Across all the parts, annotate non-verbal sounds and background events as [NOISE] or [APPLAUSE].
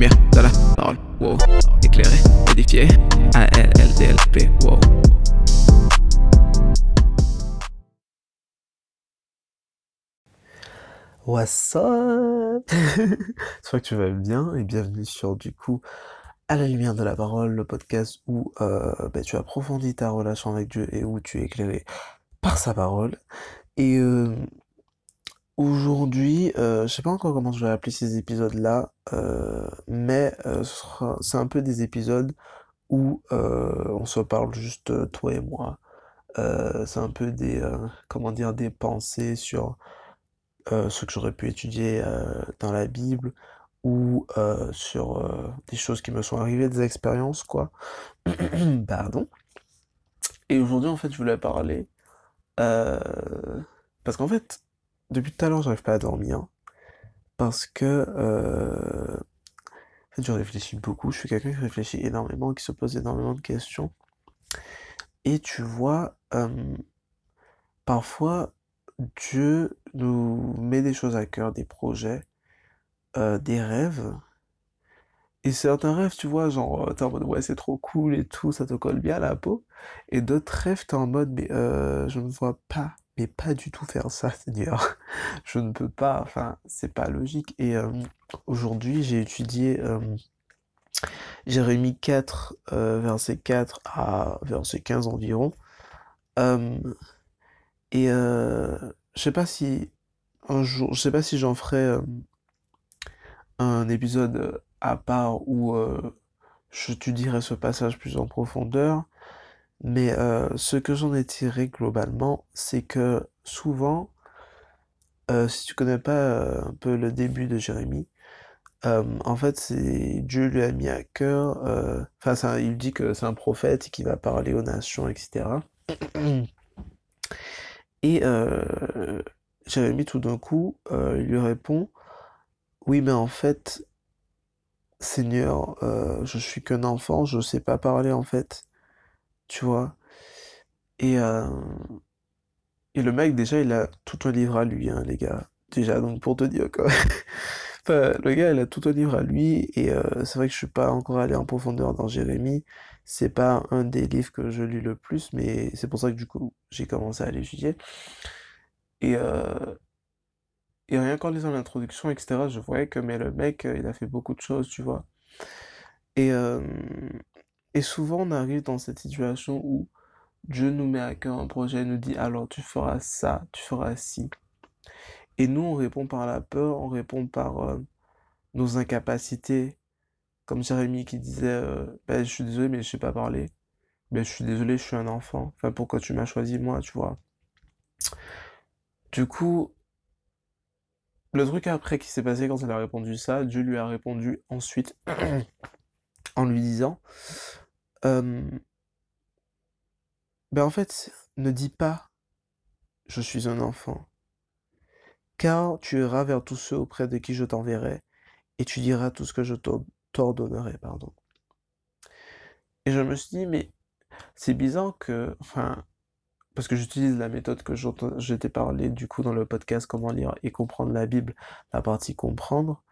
lumière de la parole, wow. Éclairé, édifié, A-L-L-D-L-P, wow. What's up? [LAUGHS] J'espère que tu vas bien et bienvenue sur du coup à la lumière de la parole, le podcast où euh, ben, tu approfondis ta relation avec Dieu et où tu es éclairé par sa parole. Et euh, aujourd'hui, euh, je sais pas encore comment je vais appeler ces épisodes-là, euh, mais euh, c'est un peu des épisodes où euh, on se parle juste toi et moi. C'est un peu des, comment dire, des pensées sur ce que j'aurais pu étudier dans la Bible ou sur des choses qui me sont arrivées, des expériences, quoi. [CLEARS THROAT] Pardon. Et aujourd'hui, en fait, je voulais parler parce qu'en fait, depuis tout à l'heure, j'arrive pas à dormir parce que euh, en fait, je réfléchis beaucoup. Je suis quelqu'un qui réfléchit énormément, qui se pose énormément de questions. Et tu vois, euh, parfois, Dieu nous met des choses à cœur, des projets, euh, des rêves. Et certains rêves, tu vois, genre, t'es en mode, ouais, c'est trop cool et tout, ça te colle bien à la peau. Et d'autres rêves, t'es en mode, mais je ne vois pas, mais pas du tout faire ça, [LAUGHS] Seigneur. Je ne peux pas, enfin, c'est pas logique. Et euh, aujourd'hui, j'ai étudié euh, Jérémie 4, euh, verset 4 à verset 15 environ. Euh, et je sais pas si un jour, je sais pas si j'en ferai un épisode à part où je t'étudierai ce passage plus en profondeur, mais euh, ce que j'en ai tiré globalement, c'est que souvent, euh, si tu connais pas euh, un peu le début de Jérémie, en fait, Dieu lui a mis à cœur, enfin, il dit que c'est un prophète qui va parler aux nations, etc. Et [CLEARS THROAT] Jérémie, tout d'un coup, il lui répond, oui, mais en fait, Seigneur, je suis qu'un enfant, je sais pas parler en fait, tu vois. Et, euh, et le mec, déjà, il a tout un livre à lui, hein, les gars. Déjà, donc pour te dire quoi. [LAUGHS] Enfin, le gars, il a tout un livre à lui, et euh, c'est vrai que je suis pas encore allé en profondeur dans Jérémie. C'est pas un des livres que je lis le plus, mais c'est pour ça que du coup, j'ai commencé à l'étudier. Et, euh, et rien qu'en lisant l'introduction, etc., je voyais que mais le mec, il a fait beaucoup de choses, tu vois. Et, et souvent, on arrive dans cette situation où Dieu nous met à cœur un projet, nous dit, alors tu feras ça, tu feras ci. Et nous, on répond par la peur, on répond par euh, nos incapacités, comme Jérémie qui disait, euh, ben, je suis désolé, mais je sais pas parler. Ben, je suis désolé, je suis un enfant. Enfin, pourquoi tu m'as choisi moi, tu vois. Du coup, le truc après qui s'est passé quand elle a répondu ça, Dieu lui a répondu ensuite [CLEARS THROAT] en lui disant, ben en fait, ne dis pas, je suis un enfant, car tu iras vers tous ceux auprès de qui je t'enverrai, et tu diras tout ce que je t'or- t'ordonnerai, pardon. Et je me suis dit, mais c'est bizarre que, enfin, parce que j'utilise la méthode que je t'ai parlé du coup dans le podcast Comment lire et comprendre la Bible, la partie comprendre,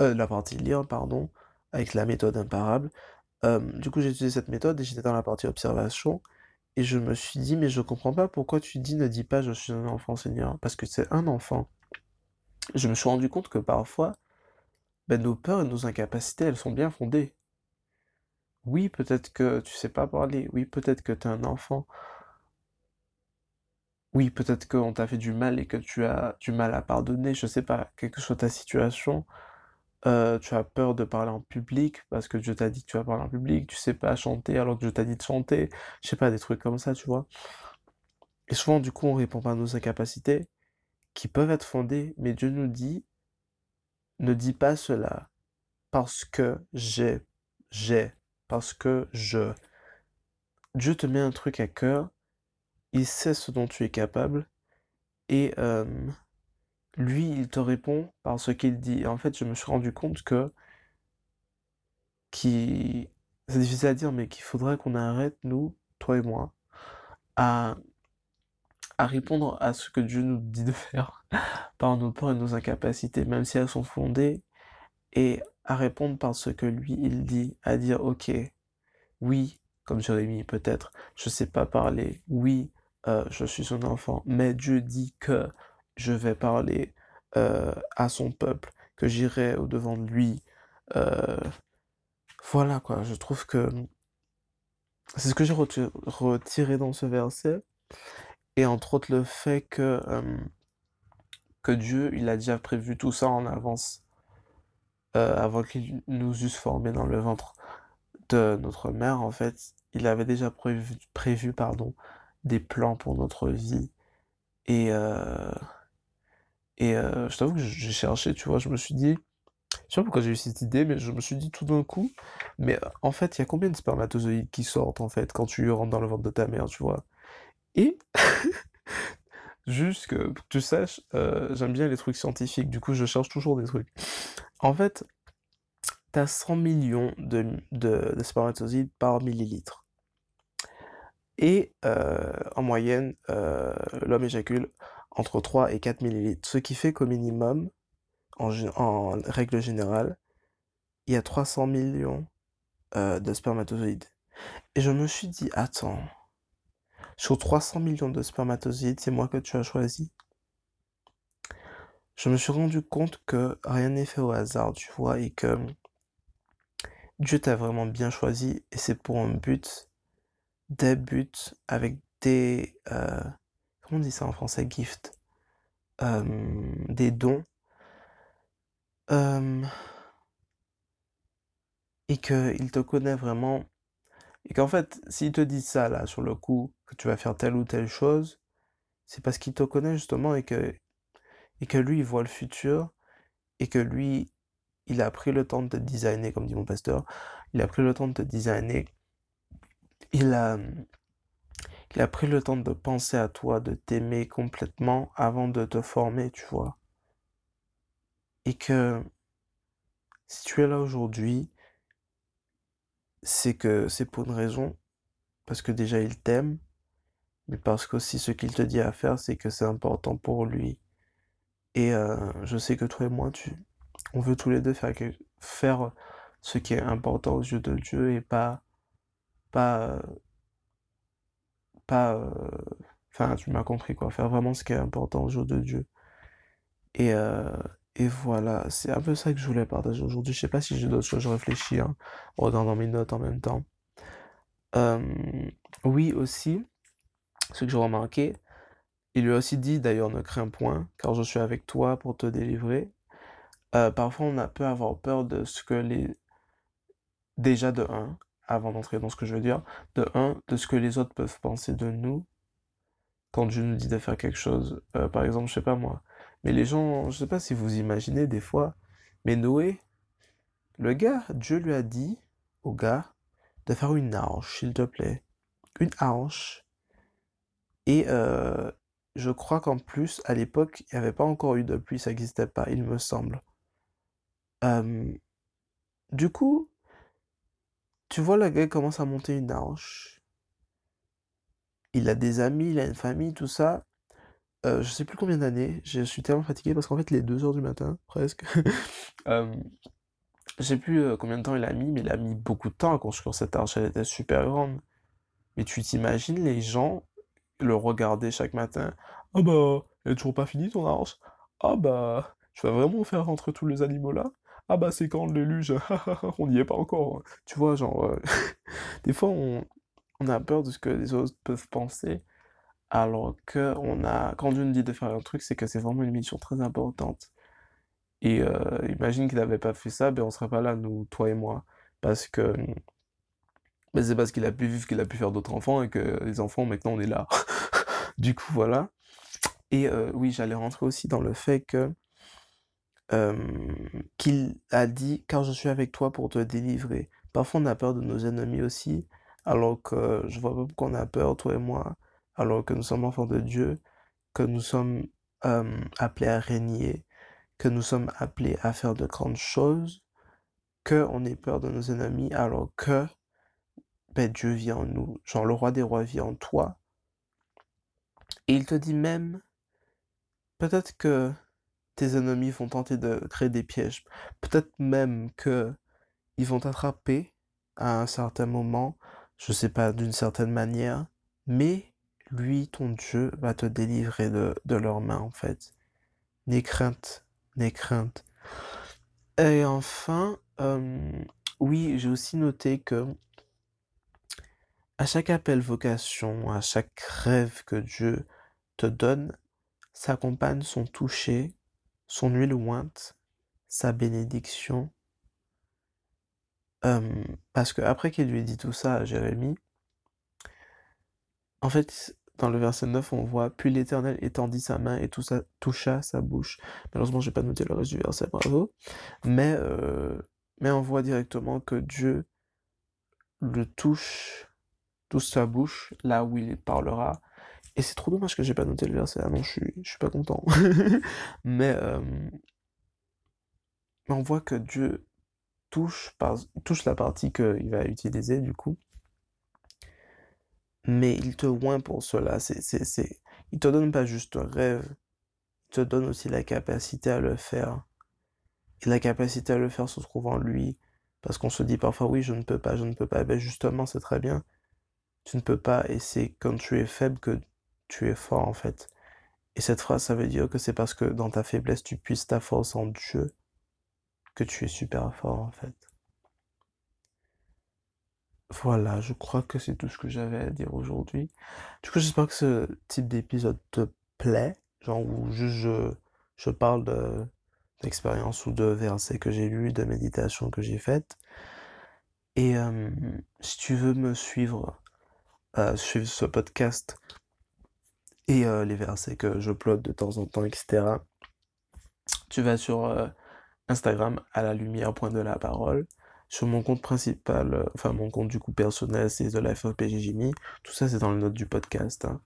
euh, la partie lire, pardon, avec la méthode imparable. Euh, du coup, j'ai utilisé cette méthode et j'étais dans la partie observation et je me suis dit, mais je comprends pas pourquoi tu dis ne dis pas je suis un enfant, Seigneur, parce que c'est un enfant. Je me suis rendu compte que parfois, ben, nos peurs et nos incapacités, elles sont bien fondées. Oui, peut-être que tu sais pas parler, oui, peut-être que tu es un enfant, oui, peut-être qu'on t'a fait du mal et que tu as du mal à pardonner, je sais pas, quelle que soit ta situation, euh, tu as peur de parler en public parce que Dieu t'a dit que tu vas parler en public, tu sais pas chanter alors que Dieu t'a dit de chanter, je sais pas, des trucs comme ça, tu vois. Et souvent, du coup, on répond pas à nos incapacités qui peuvent être fondées, mais Dieu nous dit, ne dis pas cela parce que j'ai, j'ai, parce que je. Dieu te met un truc à cœur, il sait ce dont tu es capable, et euh, lui, il te répond par ce qu'il dit. En fait, je me suis rendu compte que, qui, c'est difficile à dire, mais qu'il faudrait qu'on arrête, nous, toi et moi, à, à répondre à ce que Dieu nous dit de faire [LAUGHS] par nos peurs et nos incapacités, même si elles sont fondées, et à répondre par ce que lui il dit, à dire ok, oui, comme Jérémie peut-être, je sais pas parler, oui, euh, je suis son enfant, mais Dieu dit que je vais parler euh, à son peuple, que j'irai au devant de lui. Euh, voilà quoi, je trouve que c'est ce que j'ai retiré dans ce verset, et entre autres le fait que que Dieu, il a déjà prévu tout ça en avance, avant qu'il nous eusse formés dans le ventre de notre mère, en fait, il avait déjà prévu, prévu pardon, des plans pour notre vie. Et, euh, et euh, je t'avoue que j'ai cherché, tu vois, je me suis dit, je sais pas pourquoi j'ai eu cette idée, mais je me suis dit tout d'un coup, mais en fait, il y a combien de spermatozoïdes qui sortent, en fait, quand tu rentres dans le ventre de ta mère, tu vois? Et, [LAUGHS] juste que tu saches, euh, j'aime bien les trucs scientifiques, du coup, je cherche toujours des trucs. En fait, t'as 100 millions de, de spermatozoïdes par millilitre. Et euh, en moyenne, l'homme éjacule entre 3 et 4 millilitres, ce qui fait qu'au minimum, en, règle générale, il y a 300 millions euh, de spermatozoïdes. Et je me suis dit, attends, sur 300 millions de spermatozoïdes, c'est moi que tu as choisi. Je me suis rendu compte que rien n'est fait au hasard, tu vois, et que Dieu t'a vraiment bien choisi, et c'est pour un but des buts avec des... Euh, on dit ça en français? Gift. Euh, des dons. Euh, et qu'il te connaît vraiment. Et qu'en fait, s'il te dit ça, là, sur le coup, que tu vas faire telle ou telle chose, c'est parce qu'il te connaît justement et que, et que lui, il voit le futur et que lui, il a pris le temps de te designer, comme dit mon pasteur, il a pris le temps de te designer il a, il a pris le temps de penser à toi, de t'aimer complètement avant de te former, tu vois. Et que si tu es là aujourd'hui, c'est que c'est pour une raison, parce que déjà il t'aime, mais parce qu'aussi ce qu'il te dit à faire, c'est que c'est important pour lui. Et euh, je sais que toi et moi, tu, on veut tous les deux faire, faire ce qui est important aux yeux de Dieu et pas pas pas euh, enfin tu m'as compris quoi. Faire vraiment ce qui est important au jour de Dieu. Et euh, et voilà. C'est un peu ça que je voulais partager aujourd'hui. Je sais pas si j'ai d'autres choses je réfléchis hein, en regardant mes notes en même temps. Euh, oui aussi ce que j'ai remarqué il lui a aussi dit d'ailleurs ne crains point car je suis avec toi pour te délivrer. Parfois on a peut avoir peur de ce que les déjà de un avant d'entrer dans ce que je veux dire, de un, de ce que les autres peuvent penser de nous quand Dieu nous dit de faire quelque chose. Euh, par exemple, je sais pas moi, mais les gens, je sais pas si vous imaginez des fois, mais Noé, le gars, Dieu lui a dit au gars de faire une arche, s'il te plaît. Une arche. Et euh, je crois qu'en plus, à l'époque, il n'y avait pas encore eu de pluie, ça n'existait pas, il me semble. Euh, du coup, tu vois, le gars commence à monter une arche. Il a des amis, il a une famille, tout ça. Euh, je sais plus combien d'années. Je suis tellement fatigué parce qu'en fait, les 2 heures du matin, presque. [LAUGHS] euh, je sais plus euh, combien de temps il a mis, mais il a mis beaucoup de temps à construire cette arche. Elle était super grande. Mais tu t'imagines les gens le regarder chaque matin. Ah bah, elle est toujours pas finie ton arche. Ah bah, tu vas vraiment faire rentrer tous les animaux là ah bah c'est quand le déluge [LAUGHS] On n'y est pas encore. Tu vois, genre, euh, [LAUGHS] des fois on, a peur de ce que les autres peuvent penser, alors que on a, quand Dieu nous dit de faire un truc, c'est que c'est vraiment une mission très importante. Et euh, imagine qu'il n'avait pas fait ça, ben on serait pas là, nous, toi et moi. Parce que ben c'est parce qu'il a pu vivre qu'il a pu faire d'autres enfants et que les enfants, maintenant, on est là. [LAUGHS] du coup, voilà. Et euh, oui, j'allais rentrer aussi dans le fait que qu'il a dit car je suis avec toi pour te délivrer. Parfois on a peur de nos ennemis aussi, alors que je vois pas pourquoi on a peur, toi et moi, alors que nous sommes enfants de Dieu, que nous sommes appelés à régner, que nous sommes appelés à faire de grandes choses, que on ait peur de nos ennemis, alors que ben, Dieu vit en nous, genre le roi des rois vit en toi. Et il te dit même, peut-être que tes ennemis vont tenter de créer des pièges. Peut-être même que ils vont t'attraper à un certain moment, je sais pas, d'une certaine manière, mais lui, ton Dieu, va te délivrer de, leurs mains, en fait. N'aie crainte, n'aie crainte. Et enfin, euh, oui, j'ai aussi noté que à chaque appel vocation, à chaque rêve que Dieu te donne, s'accompagne son toucher, son huile ointe, sa bénédiction. Parce que après qu'il lui ait dit tout ça à Jérémie, en fait, dans le verset 9, on voit Puis l'Éternel étendit sa main et tout ça, toucha sa bouche. Malheureusement, j'ai pas noté le reste du verset, bravo. Mais, euh, mais on voit directement que Dieu le touche, touche sa bouche, là où il parlera. Et c'est trop dommage que j'ai pas noté le verset. Ah non, je suis, je suis pas content. [LAUGHS] mais, euh, on voit que Dieu touche, par, touche la partie qu'il va utiliser, du coup mais il te oint pour cela. C'est, c'est, c'est... Il te donne pas juste un rêve, il te donne aussi la capacité à le faire. Et la capacité à le faire se trouve en lui. Parce qu'on se dit parfois, oui, je ne peux pas, je ne peux pas. Ben justement, c'est très bien. Tu ne peux pas, et c'est quand tu es faible que tu es fort, en fait. Et cette phrase, ça veut dire que c'est parce que dans ta faiblesse, tu puisses ta force en Dieu que tu es super fort, en fait. Voilà, je crois que c'est tout ce que j'avais à dire aujourd'hui. Du coup, j'espère que ce type d'épisode te plaît, genre où juste je, je parle de d'expériences ou de versets que j'ai lus, de méditations que j'ai faites. Et euh, si tu veux me suivre, euh, suivre ce podcast et euh, les versets que je upload de temps en temps, etc., tu vas sur Instagram à la lumière point de la parole sur mon compte principal, euh, enfin mon compte du coup personnel, c'est The Life of PG Tout ça, c'est dans le note du podcast. Hein.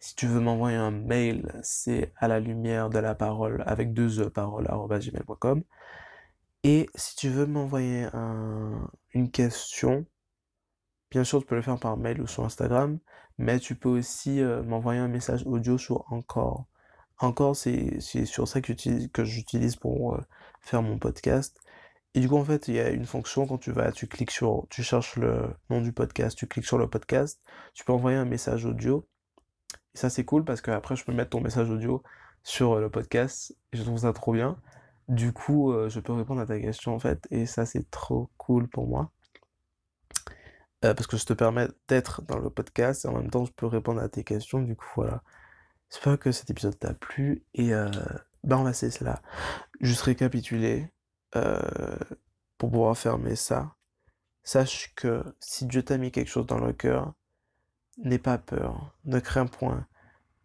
Si tu veux m'envoyer un mail, c'est à la lumière de la parole avec deux e parole gmail.com. Et si tu veux m'envoyer un, une question, bien sûr, tu peux le faire par mail ou sur Instagram, mais tu peux aussi euh, m'envoyer un message audio sur Encore. Encore, c'est sur ça que j'utilise pour euh, faire mon podcast. Et du coup, en fait, il y a une fonction quand tu vas, tu cliques sur, tu cherches le nom du podcast, tu cliques sur le podcast, tu peux envoyer un message audio. Et ça, c'est cool parce qu'après, je peux mettre ton message audio sur euh, le podcast. Je trouve ça trop bien. Du coup, je peux répondre à ta question, en fait. Et ça, c'est trop cool pour moi. Euh, parce que je te permets d'être dans le podcast et en même temps, je peux répondre à tes questions. Du coup, voilà. J'espère que cet épisode t'a plu. Et ben, on va essayer cela. Juste récapituler. Euh, pour pouvoir fermer ça, sache que si Dieu t'a mis quelque chose dans le cœur, n'aie pas peur, ne crains point.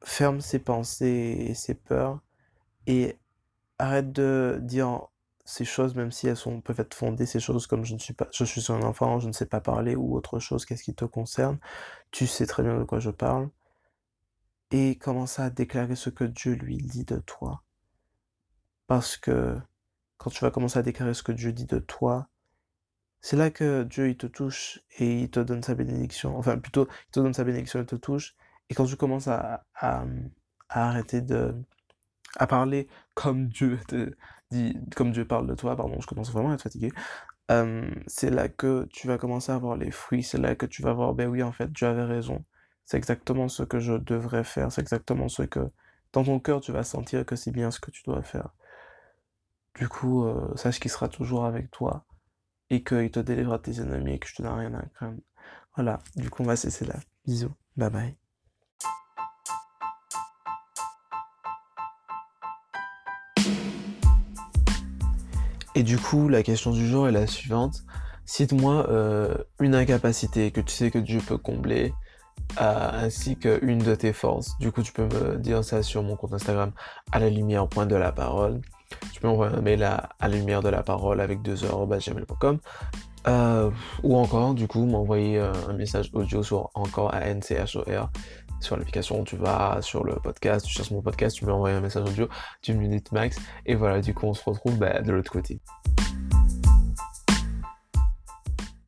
Ferme ses pensées et ses peurs et arrête de dire ces choses, même si elles sont, peuvent être fondées, ces choses comme je ne suis pas, je suis un enfant, je ne sais pas parler ou autre chose, qu'est-ce qui te concerne. Tu sais très bien de quoi je parle. Et commence à déclarer ce que Dieu lui dit de toi. Parce que quand tu vas commencer à déclarer ce que Dieu dit de toi, c'est là que Dieu il te touche et il te donne sa bénédiction. Enfin, plutôt, il te donne sa bénédiction et te touche. Et quand tu commences à, à, arrêter de à parler comme Dieu te dit, comme Dieu parle de toi, pardon, je commence vraiment à être fatigué. Euh, c'est là que tu vas commencer à avoir les fruits. C'est là que tu vas voir, ben oui, en fait, Dieu avait raison. C'est exactement ce que je devrais faire. C'est exactement ce que dans ton cœur tu vas sentir que c'est bien ce que tu dois faire. Du coup, euh, sache qu'il sera toujours avec toi et qu'il te délivrera tes ennemis et que je te donne rien à craindre. Voilà, du coup, on va cesser là. Bisous, bye bye. Et du coup, la question du jour est la suivante. Cite-moi euh, une incapacité que tu sais que Dieu peut combler, ainsi qu'une de tes forces. Du coup, tu peux me dire ça sur mon compte Instagram à la lumière point de la parole tu peux envoyer un mail à, à lumière de la parole avec 2 gmail.com euh, ou encore du coup m'envoyer euh, un message audio sur encore à NCHOR sur l'application tu vas sur le podcast tu cherches mon podcast tu envoyer un message audio d'une minute max. Et voilà du coup on se retrouve bah, de l'autre côté